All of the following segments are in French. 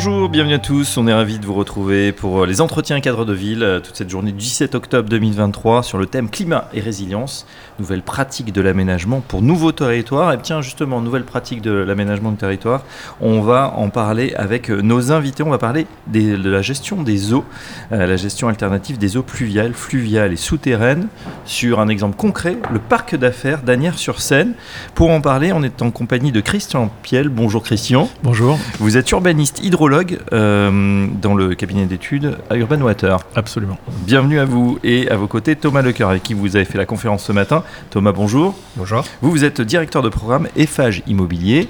Bonjour, bienvenue à tous. On est ravis de vous retrouver pour euh, les entretiens cadres de ville, euh, toute cette journée du 17 octobre 2023 sur le thème climat et résilience, nouvelles pratiques de l'aménagement pour nouveaux territoires. Et bien justement, nouvelles pratiques de l'aménagement du territoire, on va en parler avec euh, nos invités. On va parler de la gestion des eaux, la gestion alternative des eaux pluviales, fluviales et souterraines sur un exemple concret, le parc d'affaires d'Anières-sur-Seine. Pour en parler, on est en compagnie de Christian Piel. Bonjour Christian. Bonjour. Vous êtes urbaniste euh, dans le cabinet d'études à Urban Water. Absolument. Bienvenue à vous et à vos côtés Thomas Lecoeur avec qui vous avez fait la conférence ce matin. Thomas, bonjour. Bonjour. Vous, vous êtes directeur de programme EFAGE Immobilier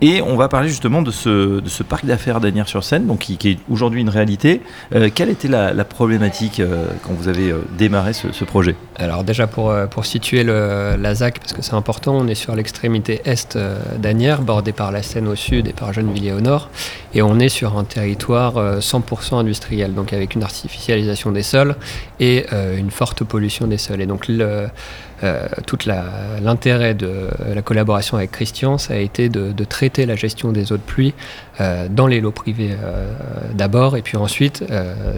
et on va parler justement de ce, de ce parc d'affaires d'Anières-sur-Seine, donc qui, est aujourd'hui une réalité. Euh, quelle était la, problématique euh, quand vous avez démarré ce, projet? Alors déjà pour, pour situer le, la ZAC, parce que c'est important, on est sur l'extrémité est d'Anières, bordée par la Seine au sud et par Gennevilliers au nord. Et on est sur un territoire 100% euh, industriel, donc avec une artificialisation des sols et euh, une forte pollution des sols. Et donc le, euh, tout l'intérêt de la collaboration avec Christian, ça a été de, traiter la gestion des eaux de pluie dans les lots privés d'abord, et puis ensuite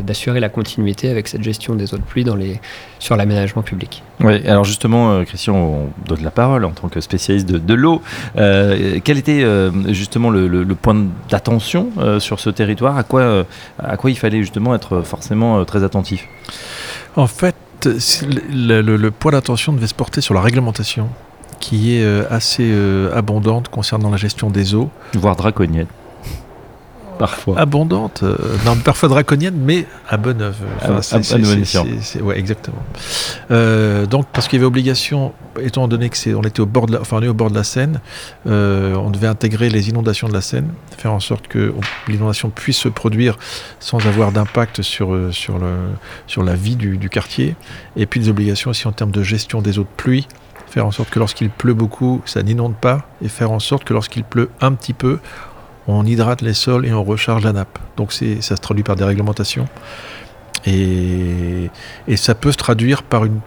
d'assurer la continuité avec cette gestion des eaux de pluie dans les, sur l'aménagement public. Oui, alors justement, Christian, on donne la parole en tant que spécialiste de, l'eau. quel était justement le, point d'attention sur ce territoire à quoi, à quoi il fallait justement être forcément très attentif? En fait, le, point d'attention devait se porter sur la réglementation, qui est euh, assez euh, abondante concernant la gestion des eaux. Voire draconienne parfois. Abondante, euh, non, parfois draconienne, mais à bonne œuvre. Enfin, à, ouais, exactement. Euh, donc, parce qu'il y avait obligation, étant donné que c'est, on était au bord de la, enfin, on est au bord de la Seine, euh, on devait intégrer les inondations de la Seine, faire en sorte que l'inondation puisse se produire sans avoir d'impact sur, sur, le, sur la vie du, du quartier. Et puis des obligations aussi en termes de gestion des eaux de pluie faire en sorte que lorsqu'il pleut beaucoup, ça n'inonde pas, et faire en sorte que lorsqu'il pleut un petit peu, on hydrate les sols et on recharge la nappe. Donc ça se traduit par des réglementations. Et, et ça peut se traduire par une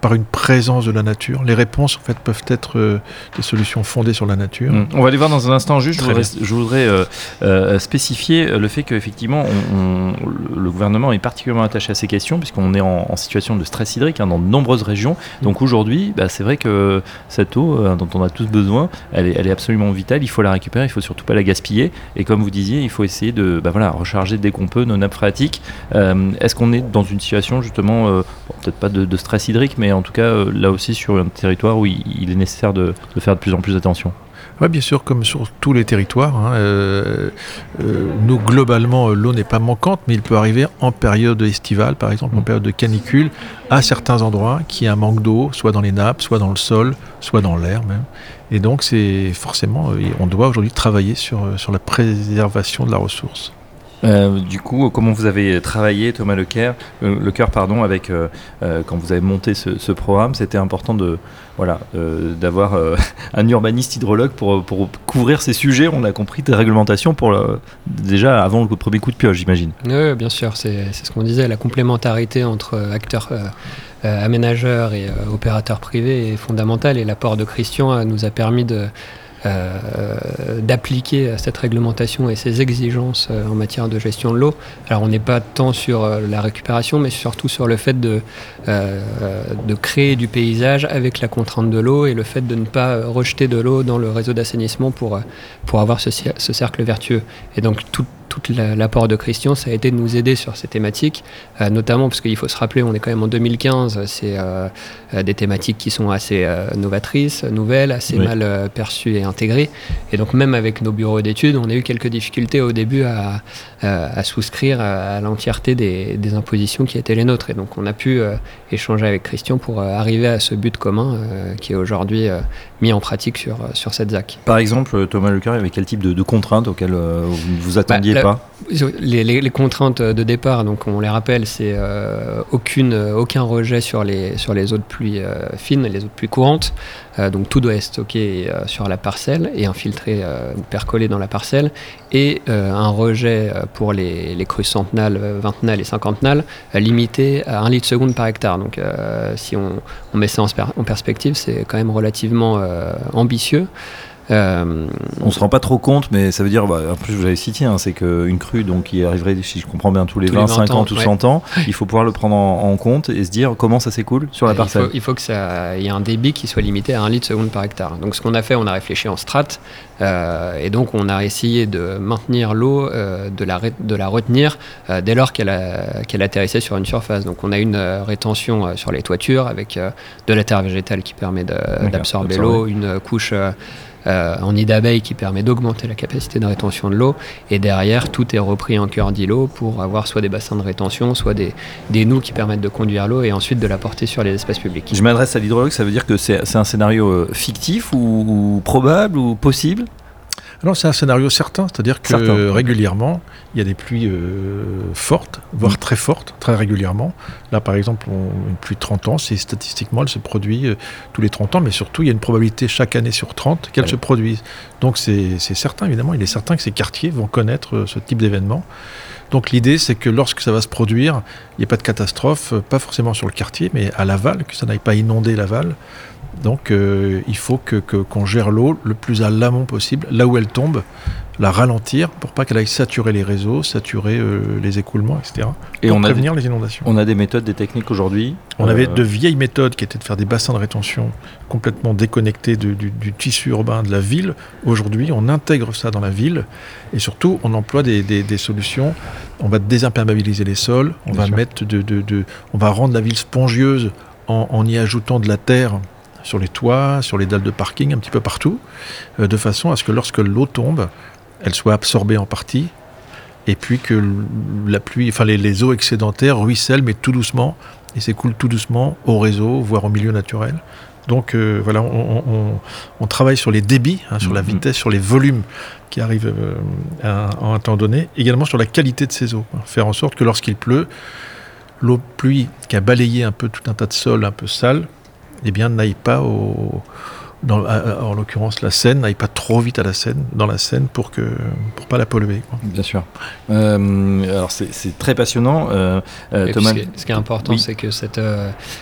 par une présence de la nature. Les réponses, en fait, peuvent être euh, des solutions fondées sur la nature. Mm. On va aller voir dans un instant. Juste, je voudrais, euh, euh, spécifier le fait qu'effectivement, le gouvernement est particulièrement attaché à ces questions, puisqu'on est en, situation de stress hydrique hein, dans de nombreuses régions. Mm. Donc aujourd'hui, bah, c'est vrai que cette eau dont on a tous besoin, elle est, elle est, absolument vitale. Il faut la récupérer, il faut surtout pas la gaspiller. Et comme vous disiez, il faut essayer de bah, voilà, recharger dès qu'on peut nos nappes phréatiques. Est-ce qu'on est dans une situation justement, peut-être pas de, de stress hydrique, mais en tout cas euh, là aussi sur un territoire où il, est nécessaire de, faire de plus en plus attention. Oui, bien sûr, comme sur tous les territoires. Hein, euh, euh, nous, globalement, l'eau n'est pas manquante, mais il peut arriver en période estivale, par exemple, en mm. période de canicule, à certains endroits, qu'il y a un manque d'eau, soit dans les nappes, soit dans le sol, soit dans l'air même. Et donc, c'est forcément, on doit aujourd'hui travailler sur, sur la préservation de la ressource. Euh, du coup, comment vous avez travaillé, Thomas Lecoeur, euh, pardon, avec euh, quand vous avez monté ce, programme, c'était important de voilà d'avoir un urbaniste hydrologue pour, pour couvrir ces sujets. On a compris des réglementations pour déjà avant le premier coup de pioche, j'imagine. Oui, bien sûr, c'est ce qu'on disait, la complémentarité entre acteurs. aménageurs et opérateurs privés est fondamentale et l'apport de Christian nous a permis de, euh, d'appliquer cette réglementation et ces exigences euh, en matière de gestion de l'eau. Alors on n'est pas tant sur euh, la récupération, mais surtout sur le fait de, de créer du paysage avec la contrainte de l'eau et le fait de ne pas rejeter de l'eau dans le réseau d'assainissement pour, pour avoir ce, ce cercle vertueux. Et donc tout, tout l'apport de Christian, ça a été de nous aider sur ces thématiques, euh, notamment parce qu'il faut se rappeler, on est quand même en 2015, c'est euh, euh, des thématiques qui sont assez novatrices, nouvelles, assez mal perçues et intégrées. Et donc même avec nos bureaux d'études, on a eu quelques difficultés au début à, souscrire à, l'entièreté des, impositions qui étaient les nôtres. Et donc on a pu échanger avec Christian pour arriver à ce but commun qui est aujourd'hui mis en pratique sur, sur cette ZAC. Par exemple, Thomas Lecoeur, il y avait quel type de, contraintes auxquelles vous vous attendiez pas les, contraintes de départ, donc on les rappelle, c'est euh, aucune, aucun rejet sur les, sur les eaux de pluie euh, fines, les eaux de pluie courantes. Euh, donc tout doit être stocké sur la parcelle et infiltré ou percolé dans la parcelle. Et un rejet pour les, les crues centenales, vingtenales et cinquantenales limité à 1 litre seconde par hectare. Donc si on, on, met ça en, en perspective, c'est quand même relativement ambitieux. Euh, on se rend pas trop compte, mais ça veut dire, bah, en plus vous l'avez cité, hein, c'est qu'une crue donc, qui arriverait, si je comprends bien, tous les 20, 50 ou 100 ans, il faut pouvoir le prendre en, compte et se dire comment ça s'écoule sur la parcelle. Il faut, que ça, y ait un débit qui soit limité à 1 litre seconde par hectare. Donc ce qu'on a fait, on a réfléchi en strat, euh, et donc on a essayé de maintenir l'eau, euh, de, la, de la retenir dès lors qu'elle atterrissait sur une surface. Donc on a une rétention sur les toitures avec de la terre végétale qui permet d'absorber l'eau, une couche euh, en nid d'abeille qui permet d'augmenter la capacité de rétention de l'eau. Et derrière, tout est repris en cœur d'îlot pour avoir soit des bassins de rétention, soit des, des nœuds qui permettent de conduire l'eau et ensuite de la porter sur les espaces publics. Je m'adresse à l'hydrologue, ça veut dire que c'est un scénario euh, fictif ou probable ou possible? Non, c'est un scénario certain, c'est-à-dire que régulièrement, il y a des pluies euh, fortes, voire mm. très fortes, très régulièrement. Là, par exemple, une pluie de 30 ans, c'est statistiquement, elle se produit euh, tous les 30 ans, mais surtout, il y a une probabilité chaque année sur 30 qu'elle se produise. Donc, c'est certain, évidemment, il est certain que ces quartiers vont connaître euh, ce type d'événement. Donc l'idée, c'est que lorsque ça va se produire, il n'y ait pas de catastrophe, pas forcément sur le quartier, mais à l'aval, que ça n'aille pas inonder l'aval, donc euh, il faut que, qu'on gère l'eau le plus à l'amont possible, là où elle tombe, la ralentir pour pas qu'elle aille saturer les réseaux, saturer euh, les écoulements, etc. Et pour on prévenir les inondations. On a des méthodes, des techniques aujourd'hui On avait euh, de vieilles méthodes qui étaient de faire des bassins de rétention complètement déconnectés du, tissu urbain de la ville. Aujourd'hui, on intègre ça dans la ville et surtout, on emploie des, solutions. On va désimperméabiliser les sols, on va mettre de, on va rendre la ville spongieuse en y ajoutant de la terre sur les toits, sur les dalles de parking, un petit peu partout, euh, de façon à ce que lorsque l'eau tombe, elle soit absorbée en partie, et puis que la pluie, enfin les, eaux excédentaires ruissellent, mais tout doucement, et s'écoulent tout doucement au réseau, voire au milieu naturel. Donc euh, voilà, on, travaille sur les débits, hein, sur la mm-hmm. vitesse, sur les volumes qui arrivent euh, à, un temps donné, également sur la qualité de ces eaux. Faire en sorte que lorsqu'il pleut, l'eau de pluie qui a balayé un peu tout un tas de sols un peu sales, eh bien, n'aille pas au, en l'occurrence la Seine, n'aille pas trop vite à la Seine, dans la Seine pour que pour pas la polluer. Bien sûr. Euh, alors c'est très passionnant. Euh, euh, Thomas... Ce, qui est important, c'est que cette,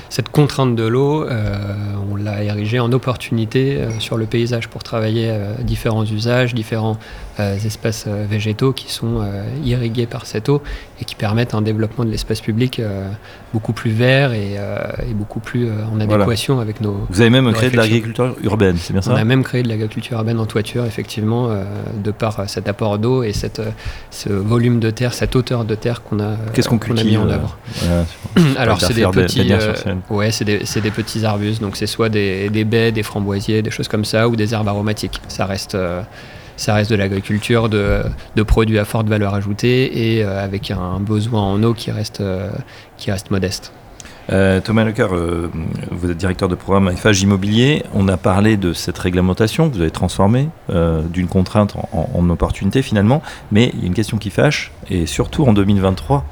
cette contrainte de l'eau, on l'a érigée en opportunité sur le paysage pour travailler différents usages, différents espaces végétaux qui sont irrigués par cette eau et qui permettent un développement de l'espace public beaucoup plus vert et, beaucoup plus en adéquation avec nos. Vous avez même créé de l'agriculture urbaine, c'est bien ça On a même créé de l'agriculture urbaine en toiture, effectivement, euh, de par euh, cet apport d'eau et cette, euh, ce volume de terre, cette hauteur de terre qu'on a, Qu'est-ce qu'on a mis en œuvre. Alors, c'est des, petits, ouais, c'est des, des, petits arbustes, donc c'est soit des, des, baies, des framboisiers, des choses comme ça, ou des herbes aromatiques. Ça reste ça reste de l'agriculture de, de, produits à forte valeur ajoutée et avec un besoin en eau qui reste, qui reste modeste. Euh, Thomas Lecoeur, euh, vous êtes directeur de programme FH Immobilier. On a parlé de cette réglementation que vous avez transformée euh, d'une contrainte en, opportunité finalement, mais il y a une question qui fâche, et surtout en 2023,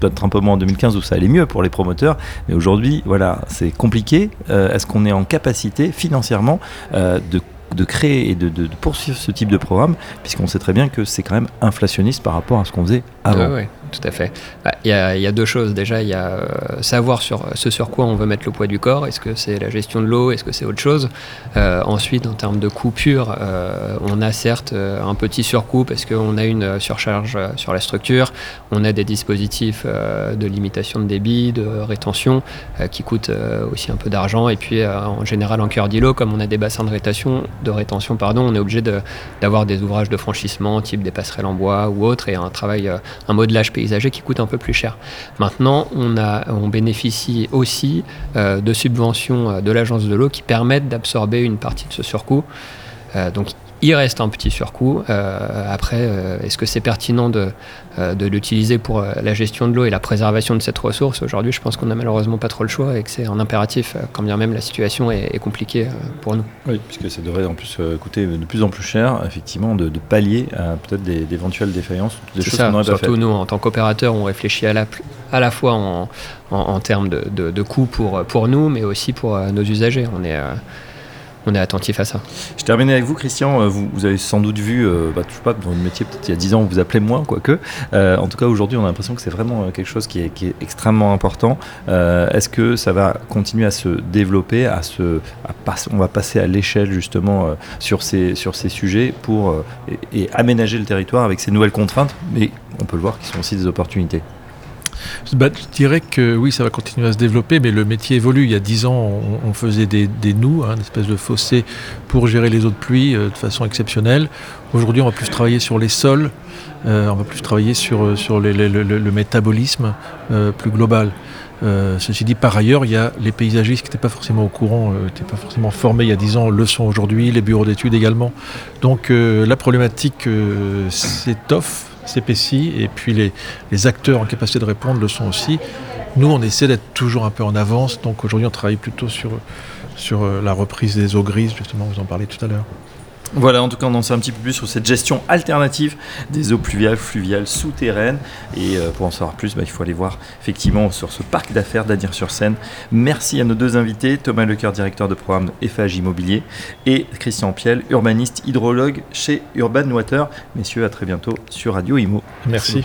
peut-être un peu moins en 2015 où ça allait mieux pour les promoteurs, mais aujourd'hui, voilà, c'est compliqué. Est-ce qu'on est en capacité financièrement de créer et de, poursuivre ce type de programme, puisqu'on sait très bien que c'est quand même inflationniste par rapport à ce qu'on faisait avant tout à fait. Bah, il y, a, deux choses. Déjà, il y a euh, savoir sur ce sur quoi on veut mettre le poids du corps. Est-ce que c'est la gestion de l'eau? Est-ce que c'est autre chose? Euh, Ensuite, en termes de coupure, euh, on a certes un petit surcoût parce qu'on a une surcharge sur la structure. On a des dispositifs de limitation de débit, de rétention qui coûtent aussi un peu d'argent. Et puis, en général, en cœur d'îlot, comme on a des bassins de rétention, de rétention pardon, on est obligé d'avoir des ouvrages de franchissement, type des passerelles en bois ou autre, et un travail, un modelage qui coûte un peu plus cher. Maintenant, on, a, on bénéficie aussi euh, de subventions euh, de l'agence de l'eau qui permettent d'absorber une partie de ce surcoût. Euh, donc il reste un petit surcoût. après, est-ce que c'est pertinent de, de l'utiliser pour la gestion de l'eau et la préservation de cette ressource? Aujourd'hui, je pense qu'on n'a malheureusement pas trop le choix et que c'est un impératif, quand bien même la situation est, compliquée pour nous. Oui, puisque ça devrait en plus coûter de plus en plus cher, effectivement, de, pallier à peut-être d'éventuelles défaillances, des choses qu'on Surtout nous, en tant qu'opérateur, on réfléchit à la, à la fois en, en, termes de, de, coûts pour, pour nous, mais aussi pour nos usagers. On est on est attentif à ça. Je termine avec vous, Christian. Euh, vous, avez sans doute vu, euh, bah, sais pas, dans le métier, peut-être il y a 10 ans, vous appelez moins, quoique. Euh, en tout cas, aujourd'hui, on a l'impression que c'est vraiment quelque chose qui est, extrêmement important. Est-ce que ça va continuer à se développer, à se, on va passer à l'échelle justement sur, ces, sur ces sujets pour et, et aménager le territoire avec ces nouvelles contraintes, mais on peut le voir qui sont aussi des opportunités je dirais que oui, ça va continuer à se développer, mais le métier évolue. Il y a dix ans, on, faisait des, nous, hein, une espèce de fossé pour gérer les eaux de pluie euh, de façon exceptionnelle. Aujourd'hui, on va plus travailler sur les sols, euh, on va plus travailler sur, euh, sur le, métabolisme plus global. ceci dit, par ailleurs, il y a les paysagistes qui n'étaient pas forcément au courant, n'étaient pas forcément formés il y a dix ans, le sont aujourd'hui, les bureaux d'études également. Donc la problématique s'étoffe s'épaissit et puis les, les, acteurs en capacité de répondre le sont aussi. Nous, on essaie d'être toujours un peu en avance, donc aujourd'hui on travaille plutôt sur, sur euh, la reprise des eaux grises, justement, vous en parlez tout à l'heure. Voilà, en tout cas, on en sait un petit peu plus sur cette gestion alternative des eaux pluviales, fluviales, souterraines. Et euh, pour en savoir plus, bah, il faut aller voir effectivement sur ce parc d'affaires d'Adir-sur-Seine. Merci à nos deux invités, Thomas Lecoeur, directeur de programme FH Immobilier, et Christian Piel, urbaniste hydrologue chez Urban Water. Messieurs, à très bientôt sur Radio Imo. Merci.